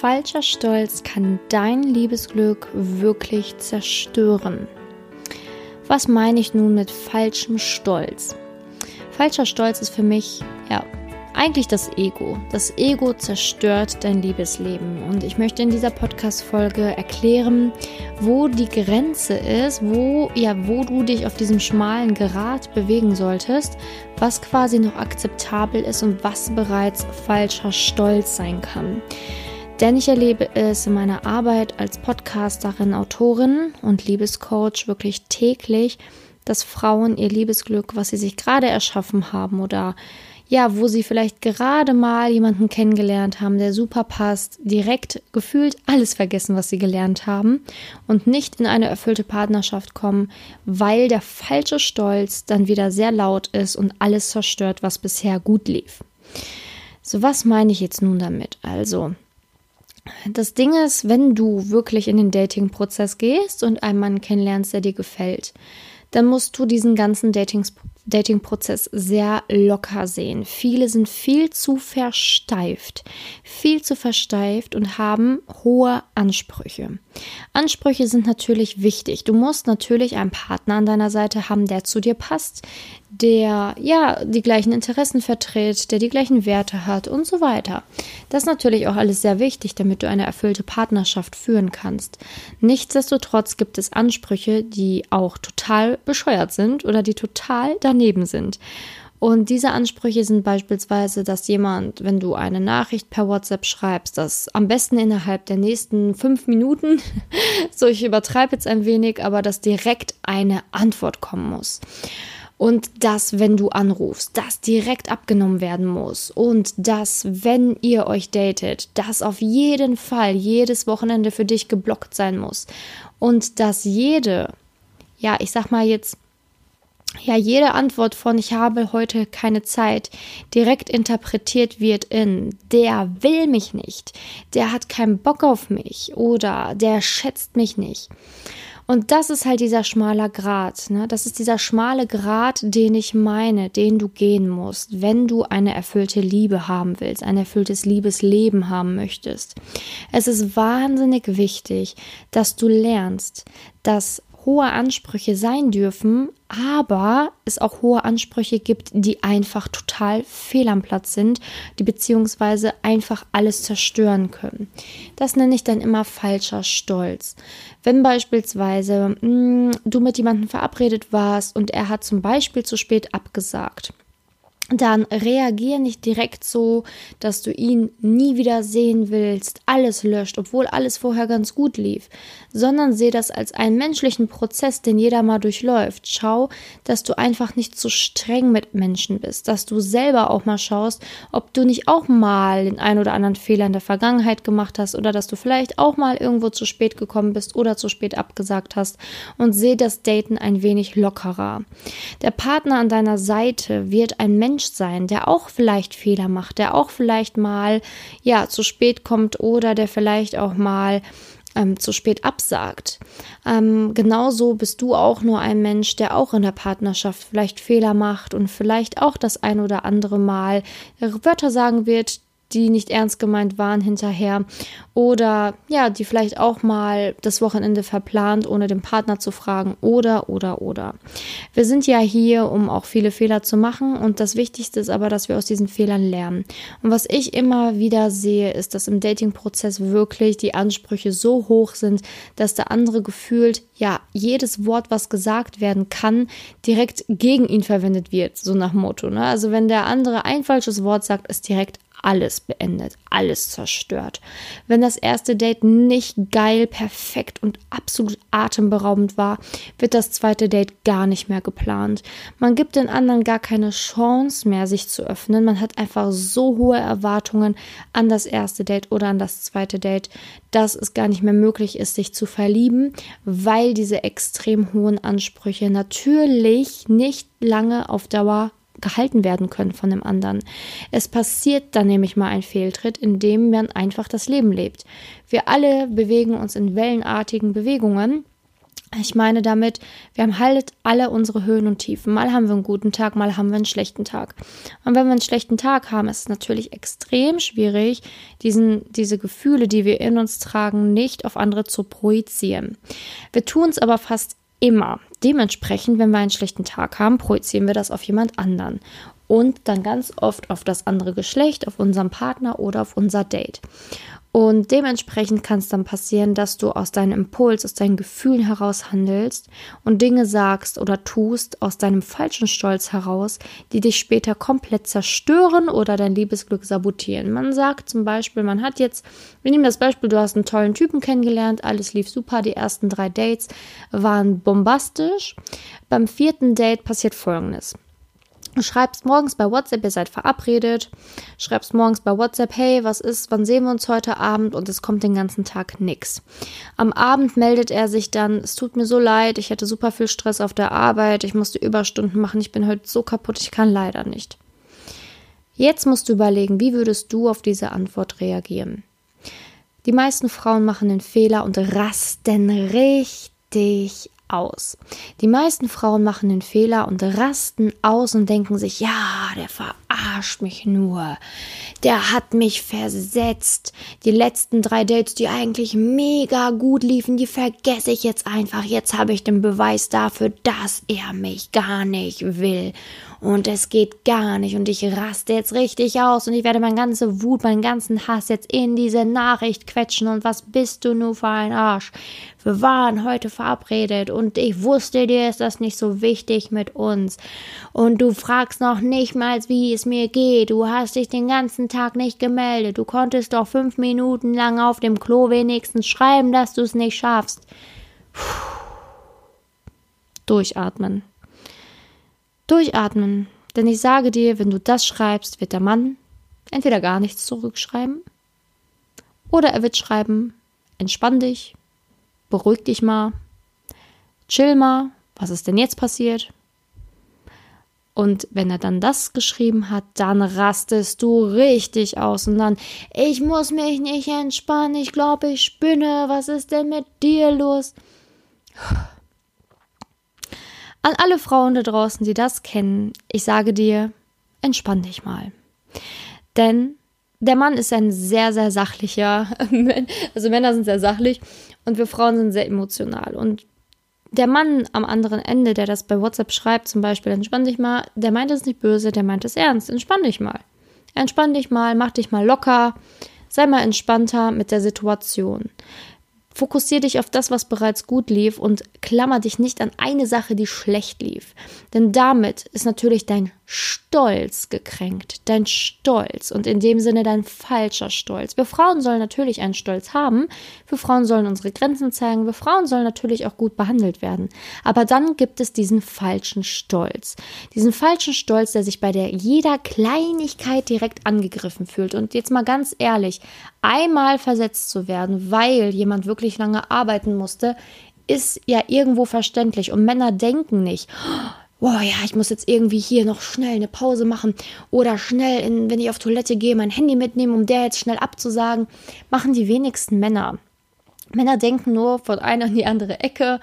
falscher Stolz kann dein Liebesglück wirklich zerstören. Was meine ich nun mit falschem Stolz? Falscher Stolz ist für mich, ja, eigentlich das Ego. Das Ego zerstört dein Liebesleben. Und ich möchte in dieser Podcast-Folge erklären, wo die Grenze ist, wo, ja, wo du dich auf diesem schmalen Grat bewegen solltest, was quasi noch akzeptabel ist und was bereits falscher Stolz sein kann. Denn ich erlebe es in meiner Arbeit als Podcasterin, Autorin und Liebescoach wirklich täglich, dass Frauen ihr Liebesglück, was sie sich gerade erschaffen haben oder ja, wo sie vielleicht gerade mal jemanden kennengelernt haben, der super passt, direkt gefühlt alles vergessen, was sie gelernt haben und nicht in eine erfüllte Partnerschaft kommen, weil der falsche Stolz dann wieder sehr laut ist und alles zerstört, was bisher gut lief. So, was meine ich jetzt nun damit? Also, das Ding ist, wenn du wirklich in den Dating-Prozess gehst und einen Mann kennenlernst, der dir gefällt, dann musst du diesen ganzen Dating-Prozess sehr locker sehen. Viele sind viel zu versteift, viel zu versteift und haben hohe Ansprüche. Ansprüche sind natürlich wichtig. Du musst natürlich einen Partner an deiner Seite haben, der zu dir passt, der ja die gleichen Interessen vertritt, der die gleichen Werte hat und so weiter. Das ist natürlich auch alles sehr wichtig, damit du eine erfüllte Partnerschaft führen kannst. Nichtsdestotrotz gibt es Ansprüche, die auch total bescheuert sind oder die total daneben sind. Und diese Ansprüche sind beispielsweise, dass jemand, wenn du eine Nachricht per WhatsApp schreibst, das am besten innerhalb der nächsten fünf Minuten, so ich übertreibe jetzt ein wenig, aber dass direkt eine Antwort kommen muss. Und dass, wenn du anrufst, das direkt abgenommen werden muss. Und dass, wenn ihr euch datet, das auf jeden Fall jedes Wochenende für dich geblockt sein muss. Und dass jede, ja, ich sag mal jetzt, ja jede Antwort von ich habe heute keine Zeit direkt interpretiert wird in der will mich nicht, der hat keinen Bock auf mich oder der schätzt mich nicht. Und das ist halt dieser schmaler Grat. Ne? Das ist dieser schmale Grat, den ich meine, den du gehen musst, wenn du eine erfüllte Liebe haben willst, ein erfülltes Liebesleben haben möchtest. Es ist wahnsinnig wichtig, dass du lernst, dass hohe Ansprüche sein dürfen, aber es auch hohe Ansprüche gibt, die einfach total fehl am Platz sind, die beziehungsweise einfach alles zerstören können. Das nenne ich dann immer falscher Stolz. Wenn beispielsweise mh, mm, du mit jemandem verabredet warst und er hat zum Beispiel zu spät abgesagt dann reagier nicht direkt so, dass du ihn nie wieder sehen willst, alles löscht, obwohl alles vorher ganz gut lief, sondern seh das als einen menschlichen Prozess, den jeder mal durchläuft. Schau, dass du einfach nicht zu streng mit Menschen bist, dass du selber auch mal schaust, ob du nicht auch mal den ein oder anderen Fehler in der Vergangenheit gemacht hast oder dass du vielleicht auch mal irgendwo zu spät gekommen bist oder zu spät abgesagt hast und seh das Daten ein wenig lockerer. Der Partner an deiner Seite wird ein Mensch sein, der auch vielleicht Fehler macht, der auch vielleicht mal ja zu spät kommt oder der vielleicht auch mal ähm, zu spät absagt. Ähm, genauso bist du auch nur ein Mensch, der auch in der Partnerschaft vielleicht Fehler macht und vielleicht auch das ein oder andere Mal Wörter sagen wird, die nicht ernst gemeint waren hinterher oder ja, die vielleicht auch mal das Wochenende verplant, ohne den Partner zu fragen oder oder oder. Wir sind ja hier, um auch viele Fehler zu machen und das Wichtigste ist aber, dass wir aus diesen Fehlern lernen. Und was ich immer wieder sehe, ist, dass im Dating-Prozess wirklich die Ansprüche so hoch sind, dass der andere gefühlt ja jedes Wort, was gesagt werden kann, direkt gegen ihn verwendet wird, so nach Motto. Ne? Also wenn der andere ein falsches Wort sagt, ist direkt alles beendet, alles zerstört. Wenn das erste Date nicht geil, perfekt und absolut atemberaubend war, wird das zweite Date gar nicht mehr geplant. Man gibt den anderen gar keine Chance mehr, sich zu öffnen. Man hat einfach so hohe Erwartungen an das erste Date oder an das zweite Date, dass es gar nicht mehr möglich ist, sich zu verlieben, weil diese extrem hohen Ansprüche natürlich nicht lange auf Dauer gehalten werden können von dem anderen. Es passiert dann nämlich mal ein Fehltritt, in dem man einfach das Leben lebt. Wir alle bewegen uns in wellenartigen Bewegungen Ich meine damit, wir haben halt alle unsere Höhen und Tiefen. Mal haben wir einen guten Tag, mal haben wir einen schlechten Tag. Und wenn wir einen schlechten Tag haben, ist es natürlich extrem schwierig, diesen, diese Gefühle, die wir in uns tragen, nicht auf andere zu projizieren. Wir tun es aber fast immer. Dementsprechend, wenn wir einen schlechten Tag haben, projizieren wir das auf jemand anderen. Und dann ganz oft auf das andere Geschlecht, auf unseren Partner oder auf unser Date. Und dementsprechend kann es dann passieren, dass du aus deinem Impuls, aus deinen Gefühlen heraus handelst und Dinge sagst oder tust aus deinem falschen Stolz heraus, die dich später komplett zerstören oder dein Liebesglück sabotieren. Man sagt zum Beispiel, man hat jetzt, wir nehmen das Beispiel, du hast einen tollen Typen kennengelernt, alles lief super, die ersten drei Dates waren bombastisch. Beim vierten Date passiert Folgendes. Schreibst morgens bei WhatsApp, ihr seid verabredet, schreibst morgens bei WhatsApp, hey, was ist, wann sehen wir uns heute Abend und es kommt den ganzen Tag nix. Am Abend meldet er sich dann, es tut mir so leid, ich hatte super viel Stress auf der Arbeit, ich musste Überstunden machen, ich bin heute so kaputt, ich kann leider nicht. Jetzt musst du überlegen, wie würdest du auf diese Antwort reagieren? Die meisten Frauen machen den Fehler und rasten richtig aus. Die meisten Frauen machen den Fehler und rasten aus und denken sich, ja, der verarscht mich nur. Der hat mich versetzt. Die letzten drei Dates, die eigentlich mega gut liefen, die vergesse ich jetzt einfach. Jetzt habe ich den Beweis dafür, dass er mich gar nicht will und es geht gar nicht und ich raste jetzt richtig aus und ich werde meine ganze Wut, meinen ganzen Hass jetzt in diese Nachricht quetschen und was bist du nur für ein Arsch? Wir waren heute verabredet und ich wusste dir ist das nicht so wichtig mit uns und du fragst noch nicht mal, wie es mir geht. Du hast dich den ganzen Tag nicht gemeldet. Du konntest doch fünf Minuten lang auf dem Klo wenigstens schreiben, dass du es nicht schaffst. Puh. Durchatmen. Durchatmen, denn ich sage dir, wenn du das schreibst, wird der Mann entweder gar nichts zurückschreiben oder er wird schreiben, entspann dich, beruhig dich mal, chill mal, was ist denn jetzt passiert? Und wenn er dann das geschrieben hat, dann rastest du richtig aus und dann, ich muss mich nicht entspannen, ich glaube, ich spinne, was ist denn mit dir los? An alle Frauen da draußen, die das kennen, ich sage dir, entspann dich mal. Denn der Mann ist ein sehr, sehr sachlicher, also Männer sind sehr sachlich und wir Frauen sind sehr emotional. Und der Mann am anderen Ende, der das bei WhatsApp schreibt, zum Beispiel, entspann dich mal, der meint es nicht böse, der meint es ernst, entspann dich mal. Entspann dich mal, mach dich mal locker, sei mal entspannter mit der Situation. Fokussiere dich auf das, was bereits gut lief und klammer dich nicht an eine Sache, die schlecht lief. Denn damit ist natürlich dein Stolz gekränkt, dein Stolz und in dem Sinne dein falscher Stolz. Wir Frauen sollen natürlich einen Stolz haben, wir Frauen sollen unsere Grenzen zeigen, wir Frauen sollen natürlich auch gut behandelt werden. Aber dann gibt es diesen falschen Stolz. Diesen falschen Stolz, der sich bei der jeder Kleinigkeit direkt angegriffen fühlt. Und jetzt mal ganz ehrlich, einmal versetzt zu werden, weil jemand wirklich lange arbeiten musste, ist ja irgendwo verständlich. Und Männer denken nicht, boah, ja, ich muss jetzt irgendwie hier noch schnell eine Pause machen oder schnell, in, wenn ich auf Toilette gehe, mein Handy mitnehmen, um der jetzt schnell abzusagen, machen die wenigsten Männer. Männer denken nur von einer in die andere Ecke.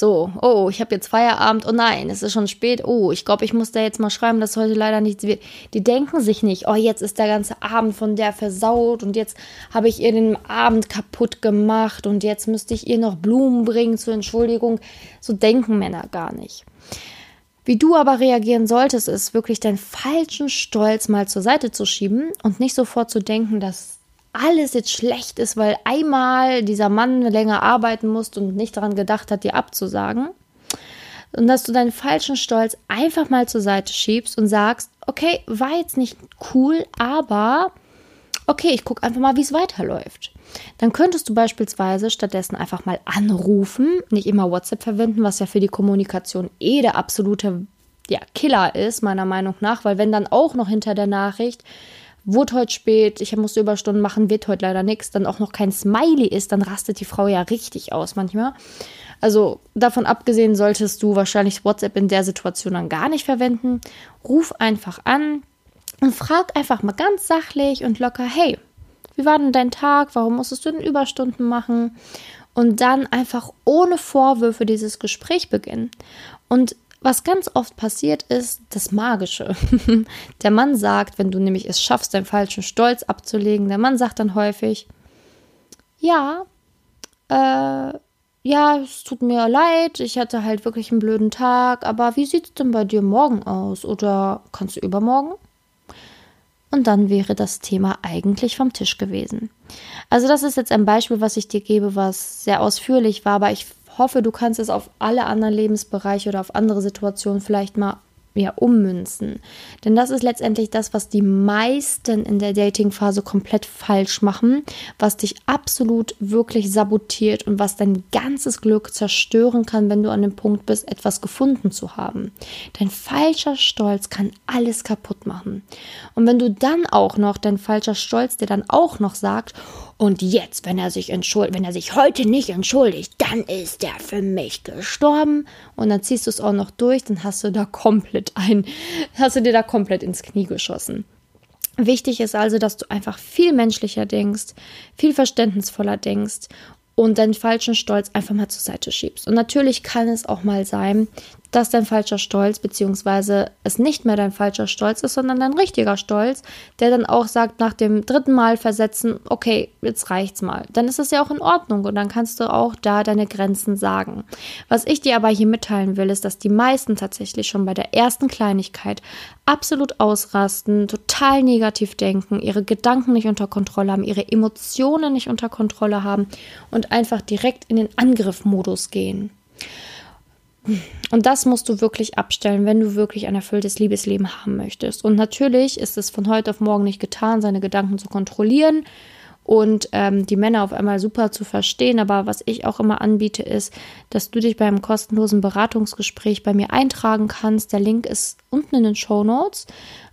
So, oh, ich habe jetzt Feierabend. Oh nein, es ist schon spät. Oh, ich glaube, ich muss da jetzt mal schreiben, dass heute leider nichts wird. Die denken sich nicht, oh, jetzt ist der ganze Abend von der versaut und jetzt habe ich ihr den Abend kaputt gemacht und jetzt müsste ich ihr noch Blumen bringen zur Entschuldigung. So denken Männer gar nicht. Wie du aber reagieren solltest, ist wirklich deinen falschen Stolz mal zur Seite zu schieben und nicht sofort zu denken, dass alles jetzt schlecht ist, weil einmal dieser Mann länger arbeiten musste und nicht daran gedacht hat, dir abzusagen. Und dass du deinen falschen Stolz einfach mal zur Seite schiebst und sagst, okay, war jetzt nicht cool, aber okay, ich gucke einfach mal, wie es weiterläuft. Dann könntest du beispielsweise stattdessen einfach mal anrufen, nicht immer WhatsApp verwenden, was ja für die Kommunikation eh der absolute ja, Killer ist, meiner Meinung nach, weil wenn dann auch noch hinter der Nachricht wurde heute spät, ich musste Überstunden machen, wird heute leider nichts, dann auch noch kein Smiley ist, dann rastet die Frau ja richtig aus manchmal. Also davon abgesehen solltest du wahrscheinlich WhatsApp in der Situation dann gar nicht verwenden. Ruf einfach an und frag einfach mal ganz sachlich und locker, hey, wie war denn dein Tag? Warum musstest du denn Überstunden machen? und dann einfach ohne Vorwürfe dieses Gespräch beginnen. Und was ganz oft passiert ist, das Magische. der Mann sagt, wenn du nämlich es schaffst, deinen falschen Stolz abzulegen, der Mann sagt dann häufig, ja, äh, ja, es tut mir leid, ich hatte halt wirklich einen blöden Tag, aber wie sieht es denn bei dir morgen aus? Oder kannst du übermorgen? Und dann wäre das Thema eigentlich vom Tisch gewesen. Also das ist jetzt ein Beispiel, was ich dir gebe, was sehr ausführlich war, aber ich hoffe, du kannst es auf alle anderen Lebensbereiche oder auf andere Situationen vielleicht mal ja, ummünzen. Denn das ist letztendlich das, was die meisten in der Dating-Phase komplett falsch machen, was dich absolut wirklich sabotiert und was dein ganzes Glück zerstören kann, wenn du an dem Punkt bist, etwas gefunden zu haben. Dein falscher Stolz kann alles kaputt machen. Und wenn du dann auch noch, dein falscher Stolz dir dann auch noch sagt, und jetzt, wenn er sich entschuldigt, wenn er sich heute nicht entschuldigt, dann ist er für mich gestorben. Und dann ziehst du es auch noch durch, dann hast du da komplett ein, hast du dir da komplett ins Knie geschossen. Wichtig ist also, dass du einfach viel menschlicher denkst, viel verständnisvoller denkst und deinen falschen Stolz einfach mal zur Seite schiebst. Und natürlich kann es auch mal sein, dass dein falscher Stolz, beziehungsweise es nicht mehr dein falscher Stolz ist, sondern dein richtiger Stolz, der dann auch sagt, nach dem dritten Mal versetzen, okay, jetzt reicht's mal. Dann ist es ja auch in Ordnung und dann kannst du auch da deine Grenzen sagen. Was ich dir aber hier mitteilen will, ist, dass die meisten tatsächlich schon bei der ersten Kleinigkeit absolut ausrasten, total negativ denken, ihre Gedanken nicht unter Kontrolle haben, ihre Emotionen nicht unter Kontrolle haben und einfach direkt in den Angriffmodus gehen. Und das musst du wirklich abstellen, wenn du wirklich ein erfülltes Liebesleben haben möchtest. Und natürlich ist es von heute auf morgen nicht getan, seine Gedanken zu kontrollieren und ähm, die Männer auf einmal super zu verstehen. Aber was ich auch immer anbiete, ist, dass du dich beim kostenlosen Beratungsgespräch bei mir eintragen kannst. Der Link ist unten in den Show Notes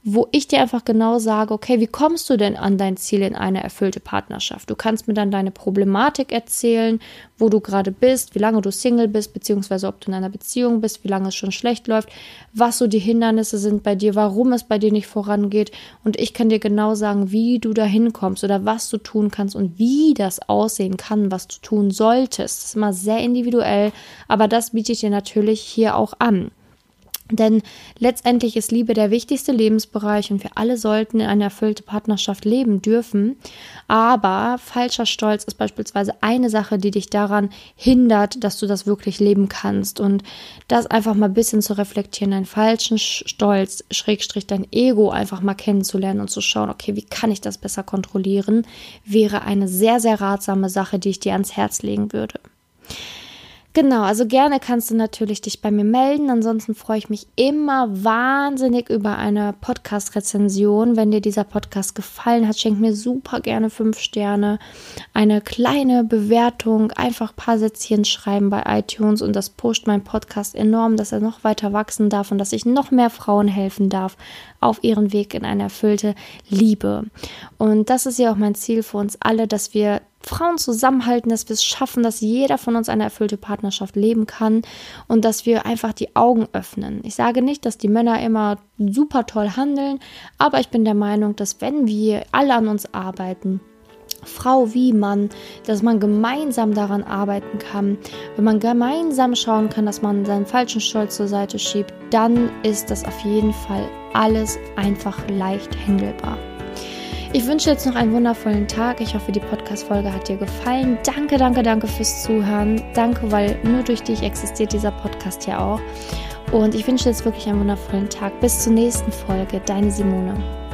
wo ich dir einfach genau sage, okay, wie kommst du denn an dein Ziel in eine erfüllte Partnerschaft? Du kannst mir dann deine Problematik erzählen, wo du gerade bist, wie lange du Single bist, beziehungsweise ob du in einer Beziehung bist, wie lange es schon schlecht läuft, was so die Hindernisse sind bei dir, warum es bei dir nicht vorangeht. Und ich kann dir genau sagen, wie du da hinkommst oder was du tun kannst und wie das aussehen kann, was du tun solltest. Das ist immer sehr individuell, aber das biete ich dir natürlich hier auch an. Denn letztendlich ist Liebe der wichtigste Lebensbereich und wir alle sollten in einer erfüllte Partnerschaft leben dürfen. Aber falscher Stolz ist beispielsweise eine Sache, die dich daran hindert, dass du das wirklich leben kannst. Und das einfach mal ein bisschen zu reflektieren, deinen falschen Stolz, Schrägstrich dein Ego einfach mal kennenzulernen und zu schauen, okay, wie kann ich das besser kontrollieren, wäre eine sehr, sehr ratsame Sache, die ich dir ans Herz legen würde. Genau, also gerne kannst du natürlich dich bei mir melden. Ansonsten freue ich mich immer wahnsinnig über eine Podcast-Rezension. Wenn dir dieser Podcast gefallen hat, schenk mir super gerne fünf Sterne, eine kleine Bewertung, einfach ein paar Sätzchen schreiben bei iTunes und das pusht meinen Podcast enorm, dass er noch weiter wachsen darf und dass ich noch mehr Frauen helfen darf auf ihren Weg in eine erfüllte Liebe. Und das ist ja auch mein Ziel für uns alle, dass wir Frauen zusammenhalten, dass wir es schaffen, dass jeder von uns eine erfüllte Partnerschaft leben kann und dass wir einfach die Augen öffnen. Ich sage nicht, dass die Männer immer super toll handeln, aber ich bin der Meinung, dass wenn wir alle an uns arbeiten, Frau wie Mann, dass man gemeinsam daran arbeiten kann, wenn man gemeinsam schauen kann, dass man seinen falschen Stolz zur Seite schiebt, dann ist das auf jeden Fall alles einfach leicht handelbar. Ich wünsche jetzt noch einen wundervollen Tag. Ich hoffe, die Podcast-Folge hat dir gefallen. Danke, danke, danke fürs Zuhören. Danke, weil nur durch dich existiert dieser Podcast hier auch. Und ich wünsche jetzt wirklich einen wundervollen Tag. Bis zur nächsten Folge. Deine Simone.